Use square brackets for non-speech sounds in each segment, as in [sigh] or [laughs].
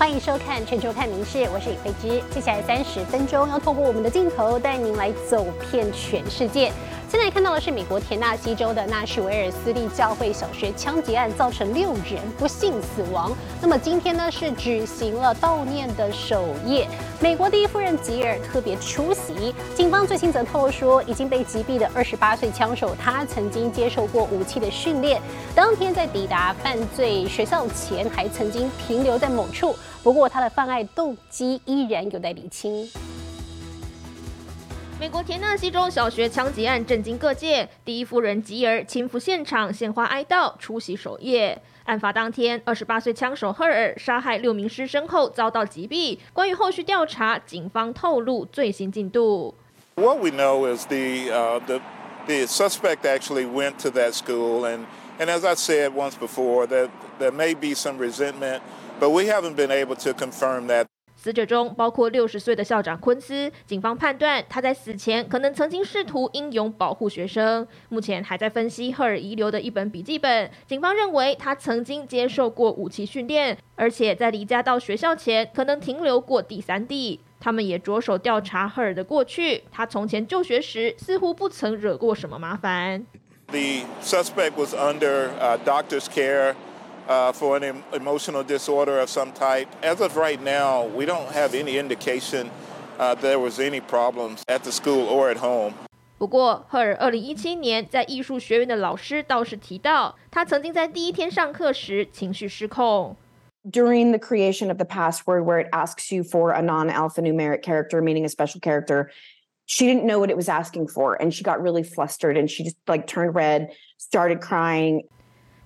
欢迎收看《全球看名事》，我是李慧芝。接下来三十分钟要透过我们的镜头带您来走遍全世界。现在看到的是美国田纳西州的纳什维尔私立教会小学枪击案，造成六人不幸死亡。那么今天呢是举行了悼念的首夜，美国第一夫人吉尔特别出席。警方最新则透露说，[laughs] 已经被击毙的二十八岁枪手，他曾经接受过武器的训练。当天在抵达犯罪学校前，还曾经停留在某处。不过他的犯案动机依然有待厘清。美国田纳西州小学枪击案震惊各界，第一夫人吉尔亲赴现场献花哀悼，出席守夜。案发当天，二十八岁枪手赫尔杀害六名师生后遭到击毙。关于后续调查，警方透露最新进度。What we know is the uh, the the suspect actually went to that school, and and as I said once before, that there may be some resentment, but we haven't been able to confirm that. 死者中包括六十岁的校长昆斯，警方判断他在死前可能曾经试图英勇保护学生。目前还在分析赫尔遗留的一本笔记本，警方认为他曾经接受过武器训练，而且在离家到学校前可能停留过第三地。他们也着手调查赫尔的过去，他从前就学时似乎不曾惹过什么麻烦。The suspect was under doctor's care. uh, for an emotional disorder of some type. As of right now, we don't have any indication uh, there was any problems at the school or at home. 不过，赫尔二零一七年在艺术学院的老师倒是提到，他曾经在第一天上课时情绪失控。During the creation of the password, where it asks you for a non-alphanumeric character, meaning a special character, she didn't know what it was asking for, and she got really flustered, and she just like turned red, started crying.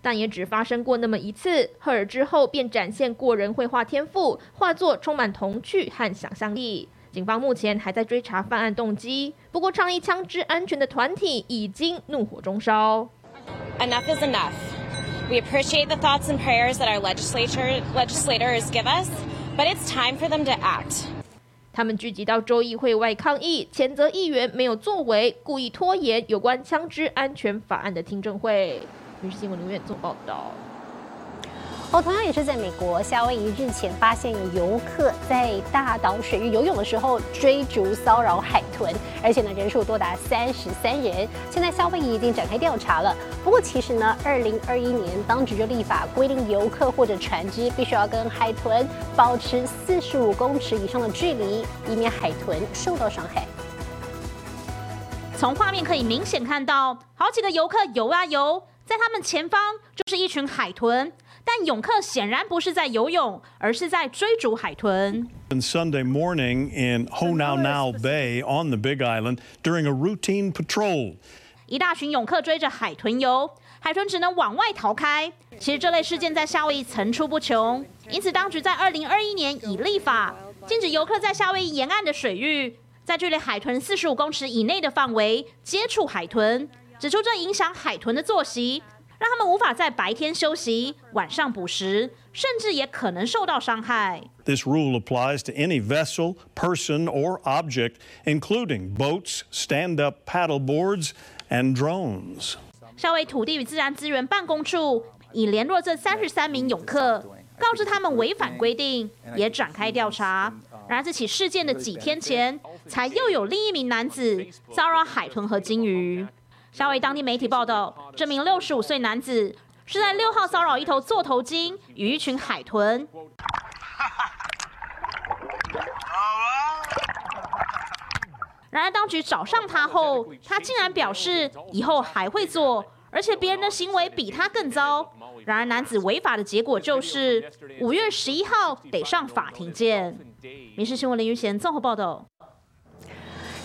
但也只发生过那么一次。赫尔之后便展现过人绘画天赋，画作充满童趣和想象力。警方目前还在追查犯案动机，不过倡议枪支安全的团体已经怒火中烧。Enough is enough. We appreciate the thoughts and prayers that our legislature legislators give us, but it's time for them to act. 他们聚集到州议会外抗议，谴责议员没有作为，故意拖延有关枪支安全法案的听证会。《新闻》留言做报道。哦，同样也是在美国，夏威夷日前发现有游客在大岛水域游泳的时候追逐骚扰海豚，而且呢人数多达三十三人。现在夏威夷已经展开调查了。不过其实呢，二零二一年当局就立法规定，游客或者船只必须要跟海豚保持四十五公尺以上的距离，以免海豚受到伤害。从画面可以明显看到，好几个游客游啊游。在他们前方就是一群海豚，但泳客显然不是在游泳，而是在追逐海豚。Sunday morning in Honaunau Bay on the Big Island during a routine patrol，一大群泳客追着海豚游，海豚只能往外逃开。其实这类事件在夏威夷层出不穷，因此当局在二零二一年已立法，禁止游客在夏威夷沿岸的水域，在距离海豚四十五公尺以内的范围接触海豚。指出这影响海豚的作息，让他们无法在白天休息、晚上捕食，甚至也可能受到伤害。This rule applies to any vessel, person, or object, including boats, stand-up paddle boards, and drones. 夏威土地与自然资源办公处已联络这三十三名泳客，告知他们违反规定，也展开调查。然而，这起事件的几天前，才又有另一名男子骚扰海豚和鲸鱼。夏威当地媒体报道，这名六十五岁男子是在六号骚扰一头座头鲸与一群海豚。然而，当局找上他后，他竟然表示以后还会做，而且别人的行为比他更糟。然而，男子违法的结果就是五月十一号得上法庭见。民事新闻林玉贤综合报道。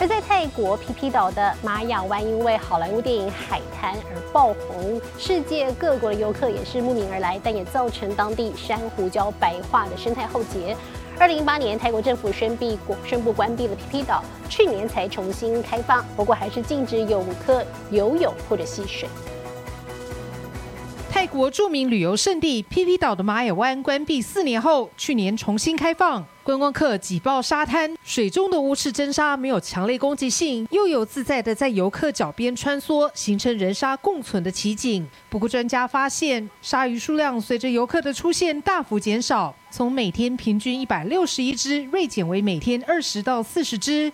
而在泰国皮皮岛的玛雅湾，因为好莱坞电影《海滩》而爆红，世界各国的游客也是慕名而来，但也造成当地珊瑚礁白化的生态后结。二零一八年，泰国政府宣布宣布关闭了皮皮岛，去年才重新开放，不过还是禁止游客游泳或者戏水。泰国著名旅游胜地皮皮岛的玛雅湾关闭四年后，去年重新开放，观光客挤爆沙滩，水中的乌翅真鲨没有强烈攻击性，又有自在的在游客脚边穿梭，形成人鲨共存的奇景。不过，专家发现，鲨鱼数量随着游客的出现大幅减少，从每天平均一百六十一只锐减为每天二十到四十只。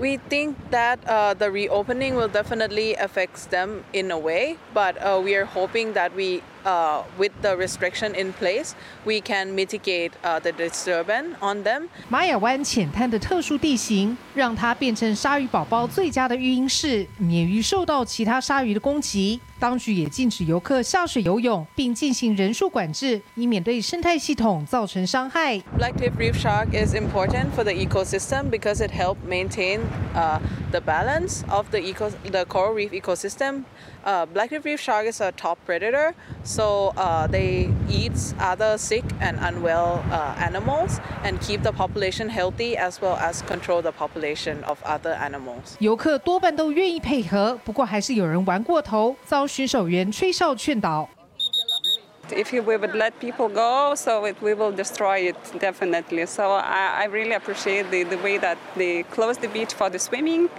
We think that uh, the reopening will definitely affect them in a way, but uh, we are hoping that we, uh, with the restriction in place, we can mitigate uh, the disturbance on them. 玛雅湾浅滩的特殊地形，让它变成鲨鱼宝宝最佳的育婴室，免于受到其他鲨鱼的攻击。当局也禁止游客下水游泳，并进行人数管制，以免对生态系统造成伤害。Black tip reef shark is important for the ecosystem because it helps maintain uh, the balance of the eco the coral reef ecosystem. Uh, black tip reef shark is a top predator, so uh, they eat other sick and unwell uh, animals and keep the population healthy as well as control the population of other animals. 游客多半都愿意配合，不过还是有人玩过头，遭巡守员吹哨劝导。 If we would let people go, so it, we will destroy it definitely. So I, I really appreciate the, the way that they close the beach for the swimming,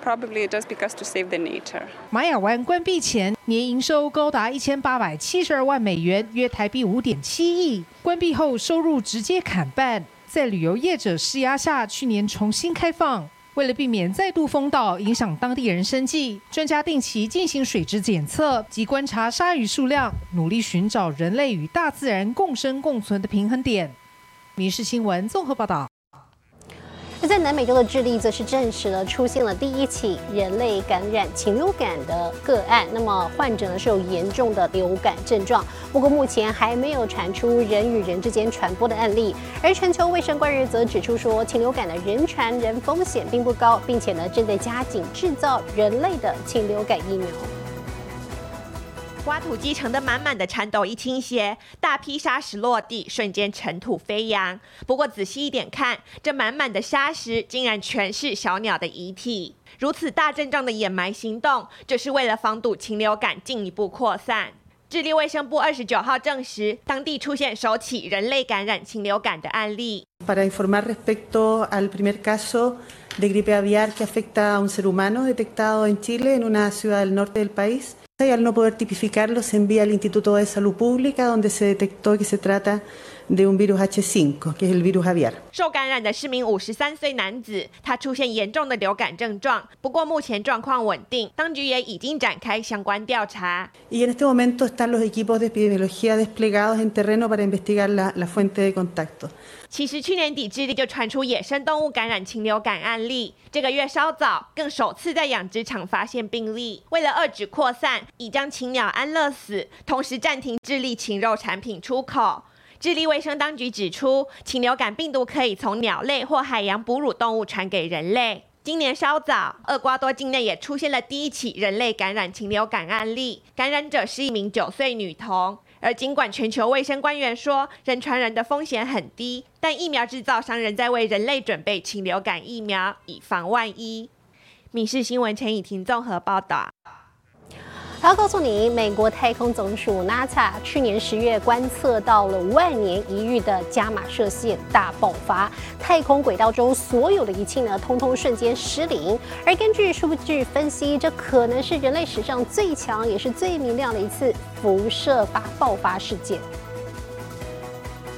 Probably just because to save the nature. 玛雅湾关闭前，年营收高达一千八百七十二万美元，约台币五点七亿。关闭后，收入直接砍半。在旅游业者施压下，去年重新开放。为了避免再度封岛，影响当地人生计，专家定期进行水质检测及观察鲨鱼数量，努力寻找人类与大自然共生共存的平衡点。民事新闻综合报道。那在南美洲的智利，则是证实了出现了第一起人类感染禽流感的个案。那么患者呢是有严重的流感症状，不过目前还没有传出人与人之间传播的案例。而全球卫生官员则指出说，禽流感的人传人风险并不高，并且呢正在加紧制造人类的禽流感疫苗。挖土机盛得满满的铲斗一倾斜，大批沙石落地，瞬间尘土飞扬。不过仔细一点看，这满满的沙石竟然全是小鸟的遗体。如此大阵仗的掩埋行动，就是为了防堵禽流感进一步扩散。智利卫生部二十九号证实，当地出现首起人类感染禽流感的案例。Y al no poder tipificarlo, se envía al Instituto de Salud Pública, donde se detectó que se trata de un virus H5, que es el virus aviar. 受感染的是名五十三岁男子，他出现严重的流感症状，不过目前状况稳定，当局也已经展开相关调查。Y en este momento están los equipos de epidemiología desplegados en terreno para investigar la, la fuente de contacto. 其实去年底智利就传出野生动物感染禽流感案例，这个月稍早更首次在养殖场发现病例。为了遏止扩散，已将禽鸟安乐死，同时暂停智利禽肉产品出口。智利卫生当局指出，禽流感病毒可以从鸟类或海洋哺乳动物传给人类。今年稍早，厄瓜多境内也出现了第一起人类感染禽流感案例，感染者是一名九岁女童。而尽管全球卫生官员说人传人的风险很低，但疫苗制造商仍在为人类准备禽流感疫苗，以防万一。民事新闻陈以婷综合报道。还要告诉你，美国太空总署 NASA 去年十月观测到了万年一遇的伽马射线大爆发，太空轨道中所有的仪器呢，通通瞬间失灵。而根据数据分析，这可能是人类史上最强也是最明亮的一次辐射发爆发事件。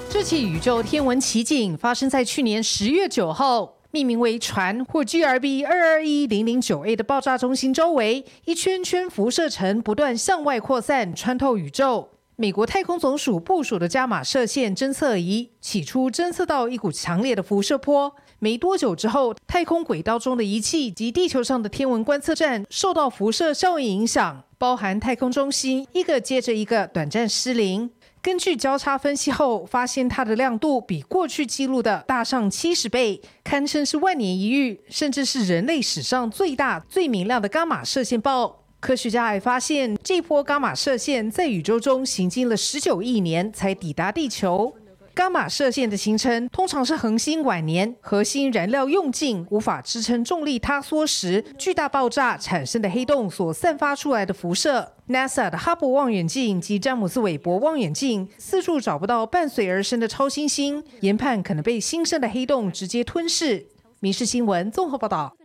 这起宇宙天文奇景发生在去年十月九号。命名为“船”或 GRB 二二一零零九 A 的爆炸中心周围，一圈圈辐射层不断向外扩散，穿透宇宙。美国太空总署部署的伽马射线侦测仪起初侦测到一股强烈的辐射波，没多久之后，太空轨道中的仪器及地球上的天文观测站受到辐射效应影响，包含太空中心一个接着一个短暂失灵。根据交叉分析后，发现它的亮度比过去记录的大上七十倍，堪称是万年一遇，甚至是人类史上最大、最明亮的伽马射线暴。科学家还发现，这波伽马射线在宇宙中行进了十九亿年才抵达地球。伽马射线的形成通常是恒星晚年核心燃料用尽，无法支撑重力塌缩时，巨大爆炸产生的黑洞所散发出来的辐射。NASA 的哈勃望远镜及詹姆斯韦伯望远镜四处找不到伴随而生的超新星，研判可能被新生的黑洞直接吞噬。《民事新闻》综合报道。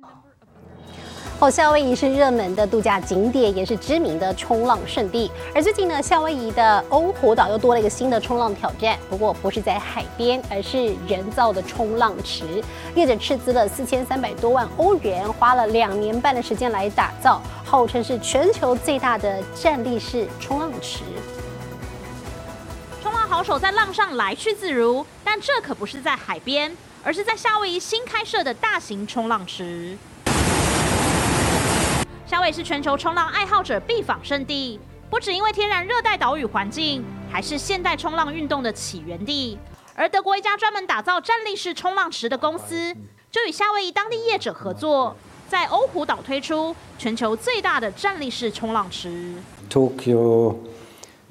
哦，夏威夷是热门的度假景点，也是知名的冲浪圣地。而最近呢，夏威夷的欧胡岛又多了一个新的冲浪挑战，不过不是在海边，而是人造的冲浪池。业者斥资了四千三百多万欧元，花了两年半的时间来打造，号称是全球最大的站立式冲浪池。冲浪好手在浪上来去自如，但这可不是在海边，而是在夏威夷新开设的大型冲浪池。夏威夷是全球冲浪爱好者必访圣地，不只因为天然热带岛屿环境，还是现代冲浪运动的起源地。而德国一家专门打造站立式冲浪池的公司，就与夏威夷当地业者合作，在欧胡岛推出全球最大的站立式冲浪池。Tokio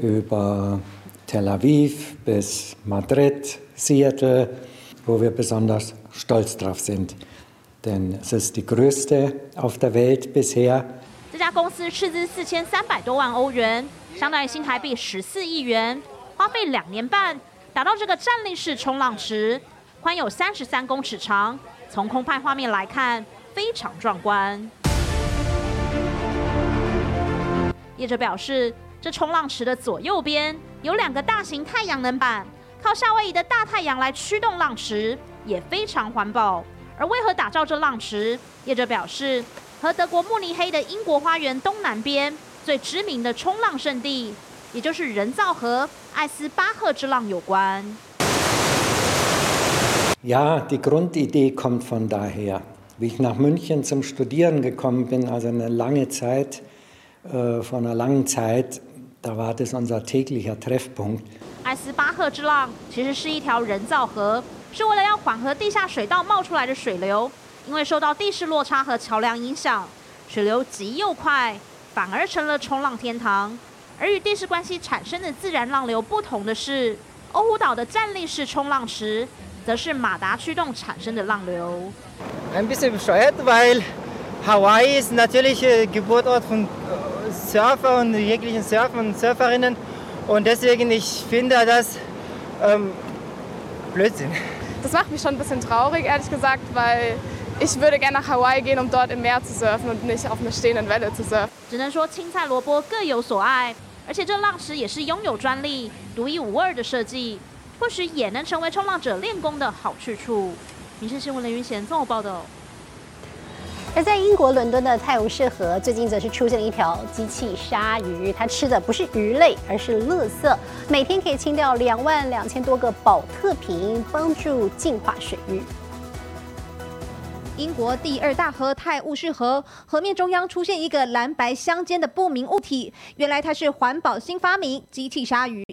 über Tel Aviv bis Madrid, Seattle, wo wir besonders stolz drauf sind. Denn es ist die größte auf der Welt bisher. 这家公司斥资四千三百多万欧元，相当于新台币十四亿元，花费两年半打造这个站立式冲浪池，宽有三十三公尺长。从空拍画面来看，非常壮观。业者表示，这冲浪池的左右边有两个大型太阳能板，靠夏威夷的大太阳来驱动浪池，也非常环保。而为何打造这浪池？业者表示，和德国慕尼黑的英国花园东南边最知名的冲浪圣地，也就是人造河艾斯巴赫之浪有关。Ja, die Grundidee kommt von daher. Wie ich nach München zum Studieren gekommen bin, also eine lange Zeit, vor einer langen Zeit, da war das unser täglicher Treffpunkt. 艾斯巴赫之浪其实是一条人造河。是为了要缓和地下水道冒出来的水流，因为受到地势落差和桥梁影响，水流急又快，反而成了冲浪天堂。而与地势关系产生的自然浪流不同的是，欧胡岛的站立式冲浪池，则是马达驱动产生的浪流。Ein bisschen bescheuert, weil Hawaii ist natürlich Geburtsort von Surfer und jeglichen Surfer und Surferinnen und deswegen ich finde das Blödsinn. 只能说青菜萝卜各有所爱，而且这浪池也是拥有专利、独一无二的设计，或许也能成为冲浪者练功的好去处。民生新闻林云贤综合报道。而在英国伦敦的泰晤士河，最近则是出现了一条机器鲨鱼，它吃的不是鱼类，而是垃圾，每天可以清掉两万两千多个保特瓶，帮助净化水域。英国第二大河泰晤士河河面中央出现一个蓝白相间的不明物体，原来它是环保新发明——机器鲨鱼。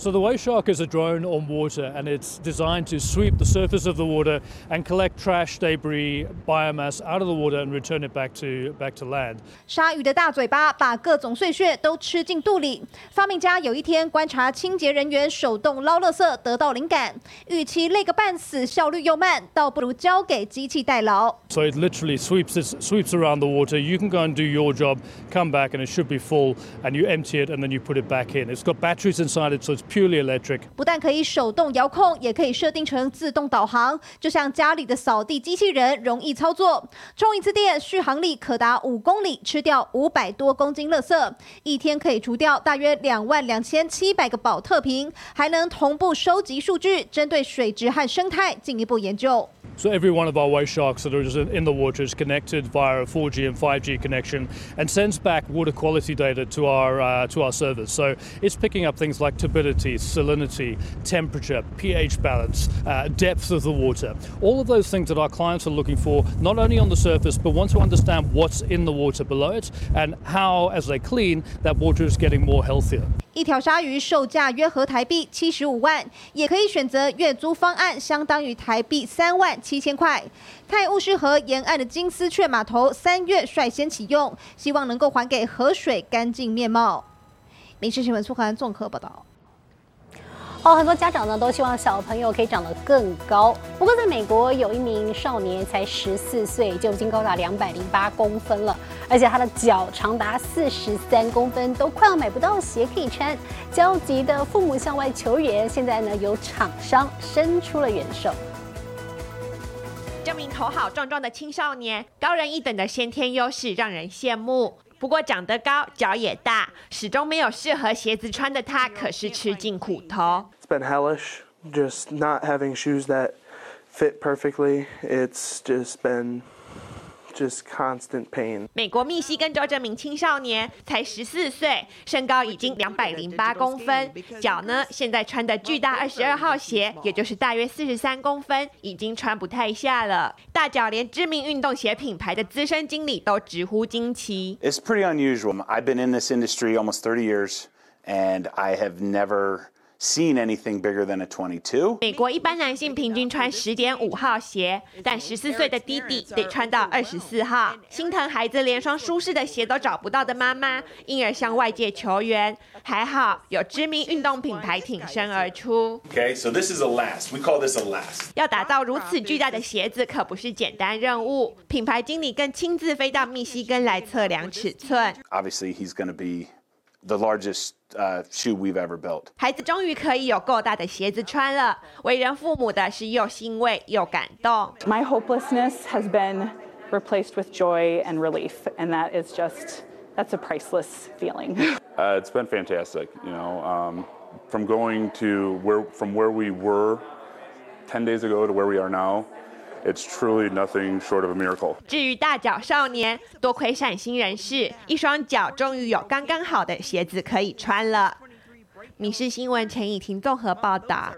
So the Wave Shark is a drone on water and it's designed to sweep the surface of the water and collect trash, debris, biomass out of the water and return it back to back to land. 鲨鱼的大嘴巴把各种碎屑都吃进肚里。发明家有一天观察清洁人员手动捞垃圾，得到灵感：与其累个半死，效率又慢，倒不如交给机器代劳。So it literally sweeps it sweeps around the water. You can go and do your job, come back and it should be full, and you empty it and then you put it back in. It's got batteries inside it, so it's purely electric. 不但可以手动遥控，也可以设定成自动导航，就像家里的扫地机器人，容易操作。充一次电，续航力可达五公里，吃掉五百多公斤垃圾，一天可以除掉大约两万两千七百个保特瓶，还能同步收集数据，针对水质和生态进一步研究。So every one of our wave sharks that are just in the water is connected via a 4G and 5G connection and sends back water quality data to our uh, to our servers. So it's picking up things like turbidity, salinity, temperature, pH balance, uh, depth of the water. All of those things that our clients are looking for, not only on the surface, but want to understand what's in the water below it and how, as they clean, that water is getting more healthier. 一条鲨鱼售价约合台币七十五万，也可以选择月租方案，相当于台币三万七千块。泰晤士河沿岸的金丝雀码头三月率先启用，希望能够还给河水干净面貌。民事新闻苏涵综合报道。哦，很多家长呢都希望小朋友可以长得更高。不过，在美国有一名少年才十四岁，就已经高达两百零八公分了，而且他的脚长达四十三公分，都快要买不到鞋可以穿。焦急的父母向外求援，现在呢有厂商伸出了援手。这名头好壮壮的青少年，高人一等的先天优势让人羡慕。不过长得高，脚也大，始终没有适合鞋子穿的他，可是吃尽苦头。It's been hellish, just not having shoes that fit perfectly. It's just been just constant pain. 美国密西根州这名青少年才十四岁，身高已经两百零八公分，脚呢现在穿的巨大二十二号鞋，也就是大约四十三公分，已经穿不太下了。大脚连知名运动鞋品牌的资深经理都直呼惊奇。It's pretty unusual. I've been in this industry almost 30 years, and I have never seen anything bigger than a 22. 美国一般男性平均穿十点五号鞋，但十四岁的弟弟得穿到二十四号。心疼孩子连双舒适的鞋都找不到的妈妈，因而向外界求援。还好有知名运动品牌挺身而出。Okay, so this is a last. We call this a last. 要打造如此巨大的鞋子，可不是简单任务。品牌经理更亲自飞到密西根来测量尺寸。Obviously, he's going to be the largest uh, shoe we've ever built. 孩子终于可以有够大的鞋子穿了，为人父母的是又欣慰又感动。 My hopelessness has been replaced with joy and relief, and that is just that's a priceless feeling. [laughs] Uh, it's been fantastic. You know, um, from going to where from where we were 10 days ago to where we are now, It's truly nothing short of a miracle. 至于大脚少年，多亏善心人士，一双脚终于有刚刚好的鞋子可以穿了。民事新闻陈以婷综合报道。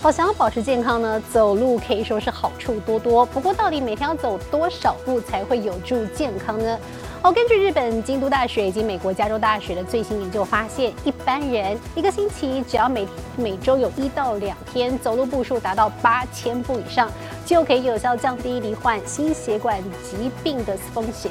好，想要保持健康呢，走路可以说是好处多多。不过，到底每天要走多少步才会有助健康呢？哦，根据日本京都大学以及美国加州大学的最新研究发现，一般人一个星期只要每每周有一到两天走路步数达到八千步以上，就可以有效降低罹患心血管疾病的风险。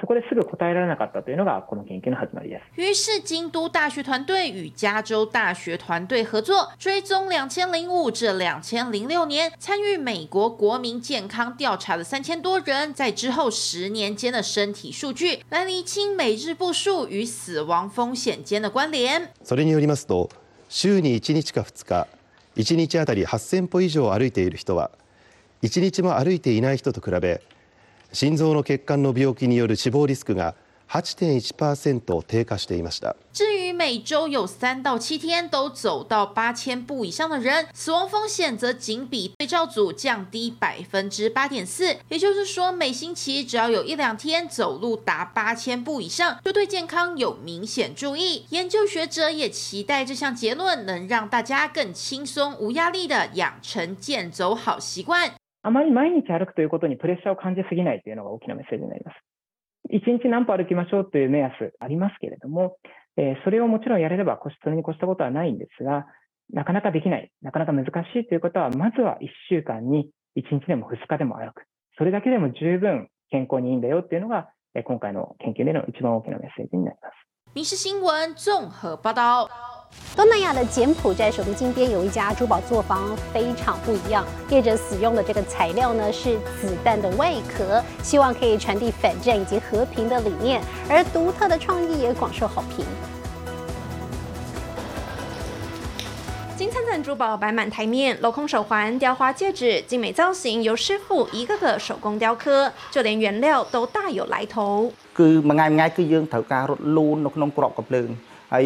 そこですぐ答えられなかったというのがこの研究の始まりです。于是，京都大学团队与加州大学团队合作，追踪两千零五至两千零六年参与美国国民健康调查的三千多人，在之后十年间的身体数据，来厘清每日步数与死亡风险间的关联。それによりますと、週に1日か2日、1日あたり8000歩以上歩いている人は、1日も歩いていない人と比べ、 心臓の血管の病気による死亡リスクが8.1%低下していました。至于每周有三到七天都走到八千步以上的人，死亡风险则仅比对照组降低百分之八点四。也就是说，每星期只要有一两天走路达八千步以上，就对健康有明显注意。研究学者也期待这项结论能让大家更轻松、无压力的养成健走好习惯。 あまり毎日歩くということにプレッシャーを感じすぎないというのが大きなメッセージになります。1日何歩歩きましょうという目安ありますけれども、えーそれをもちろんやれれば、それに越したことはないんですが、なかなかできない、なかなか難しいということは、まずは1週間に1日でも2日でも歩く。それだけでも十分健康にいいんだよっていうのが、今回の研究での一番大きなメッセージになります。民事新闻综合报道。东南亚的柬埔寨首都金边有一家珠宝作坊，非常不一样。业者使用的这个材料呢是子弹的外壳，希望可以传递反战以及和平的理念，而独特的创意也广受好评。金灿灿珠宝摆满台面，镂空手环、雕花戒指，精美造型由师傅一个个手工雕刻，就连原料都大有来头。 គឺមួយថ្ងៃមួយថ្ងៃគឺយើងត្រូវការរត់លូននៅក្នុងក្របកំភ្លើងហើយ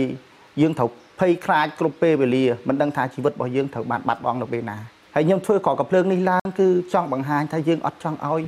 យើងត្រូវភ័យខ្លាចគ្រប់ពេលវេលាមិនដឹងថាជីវិតរបស់យើងត្រូវបានបាត់បង់នៅពេលណាហើយខ្ញុំធ្វើក្របកំភ្លើងនេះឡើងគឺចង់បង្ហាញថាយើងអត់ចង់ឲ្យ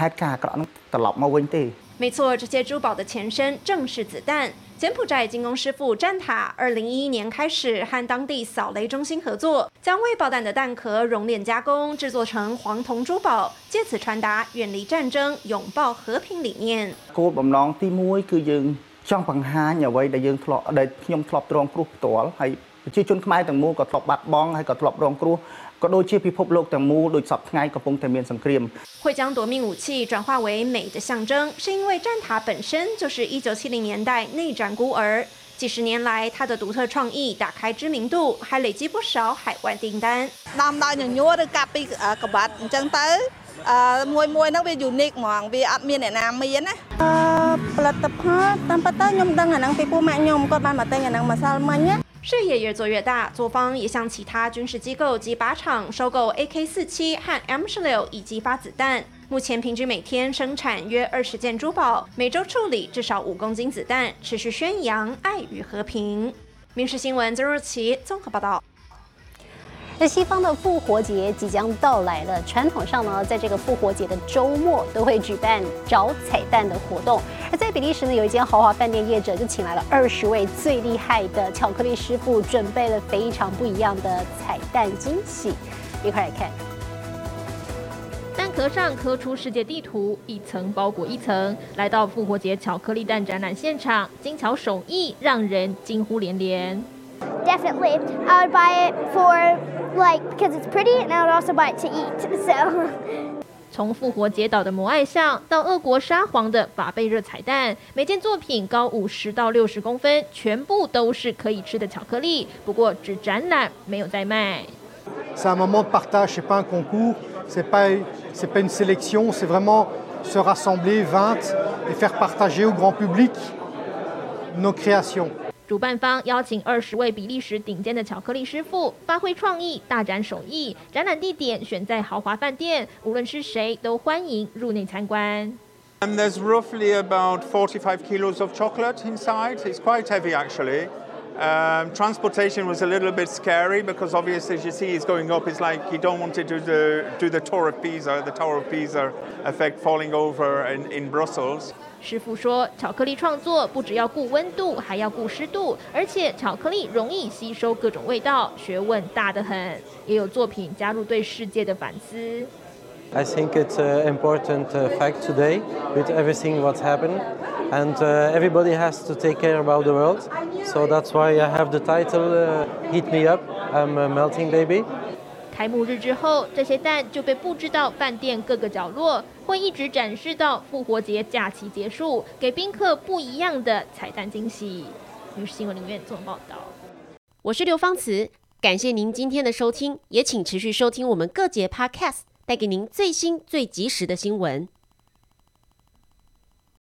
ហេតុការណ៍អាក្រក់នោះត្រឡប់មកវិញទេ 没错，这些珠宝的前身正是子弹。柬埔寨精工师傅战塔，二零一一年开始和当地扫雷中心合作，将未爆弹的弹壳熔炼加工，制作成黄铜珠宝，借此传达远离战争、拥抱和平理念。គោលបំណងទី1គឺយើងចង់បង្ហាញអ្វីដែលយើងធ្លាប់ដែលខ្ញុំធ្លាប់រងគ្រោះផ្ទាល់ហើយប្រជាជនខ្មែរទាំងមូលក៏ធ្លាប់បាត់បង់ហើយក៏ធ្លាប់រងគ្រោះ ក៏ដូចជាពិភពលោកទាំងមូលដូចសពថ្ងៃកំពុងតែមានសង្គ្រាម会将夺命武器转化为美的象征，是因为战塔本身就是1970年代内战孤儿。几十年来，它的独特创意打开知名度，还累积不少海外订单。ដាំដោយញញួរឬកាប់ពីក្បាត់អញ្ចឹងទៅអឺមួយមួយហ្នឹងវា unique ហ្មងវាអត់មានអ្នកណាមានណាអឺផលិតផលតាមពិតទៅខ្ញុំដឹងអាហ្នឹងពីពូម៉ាក់ខ្ញុំគាត់បានមកទិញអាហ្នឹងម្សិលមិញណា 事业越做越大，作方也向其他军事机构及靶场收购 AK-47 和 M16 以及发子弹。目前平均每天生产约二十件珠宝，每周处理至少五公斤子弹，持续宣扬爱与和平。民事新闻曾若琪综合报道。那西方的复活节即将到来了，传统上呢，在这个复活节的周末都会举办找彩蛋的活动。而在比利时呢，有一间豪华饭店业者就请来了二十位最厉害的巧克力师傅，准备了非常不一样的彩蛋惊喜。一块来看，蛋壳上刻出世界地图，一层包裹一层。来到复活节巧克力蛋展览现场，精巧手艺让人惊呼连连。Definitely, I would buy it for like because it's pretty, and I would also buy it to eat. So. 从复活节岛的摩艾像到俄国沙皇的法贝热彩蛋，每件作品高五十到六十公分，全部都是可以吃的巧克力。不过只展览，没有在卖。C'est un moment de partage, c'est pas un concours, c'est pas c'est pas une sélection, c'est vraiment se rassembler 20 et faire partager au grand public nos créations. 主办方邀请二十位比利时顶尖的巧克力师傅发挥创意，大展手艺。展览地点选在豪华饭店，无论是谁都欢迎入内参观。And there's roughly about 45 kilos of chocolate inside. It's quite heavy actually. Um, transportation was a little bit scary because obviously as you see it's going up, it's like you don't want to do the, do the Tour of Pisa, the Tower of Pisa effect falling over in, in Brussels. 师傅说，巧克力创作不只要顾温度，还要顾湿度，而且巧克力容易吸收各种味道，学问大得很。也有作品加入对世界的反思。I think it's an important fact today with everything what's happened, and everybody has to take care about the world. So that's why I have the title "Heat Me Up." I'm a melting baby. 开幕日之后，这些蛋就被布置到饭店各个角落，会一直展示到复活节假期结束，给宾客不一样的彩蛋惊喜。于是新闻里面做报道。我是刘芳慈，感谢您今天的收听，也请持续收听我们各节 Podcast，带给您最新最及时的新闻。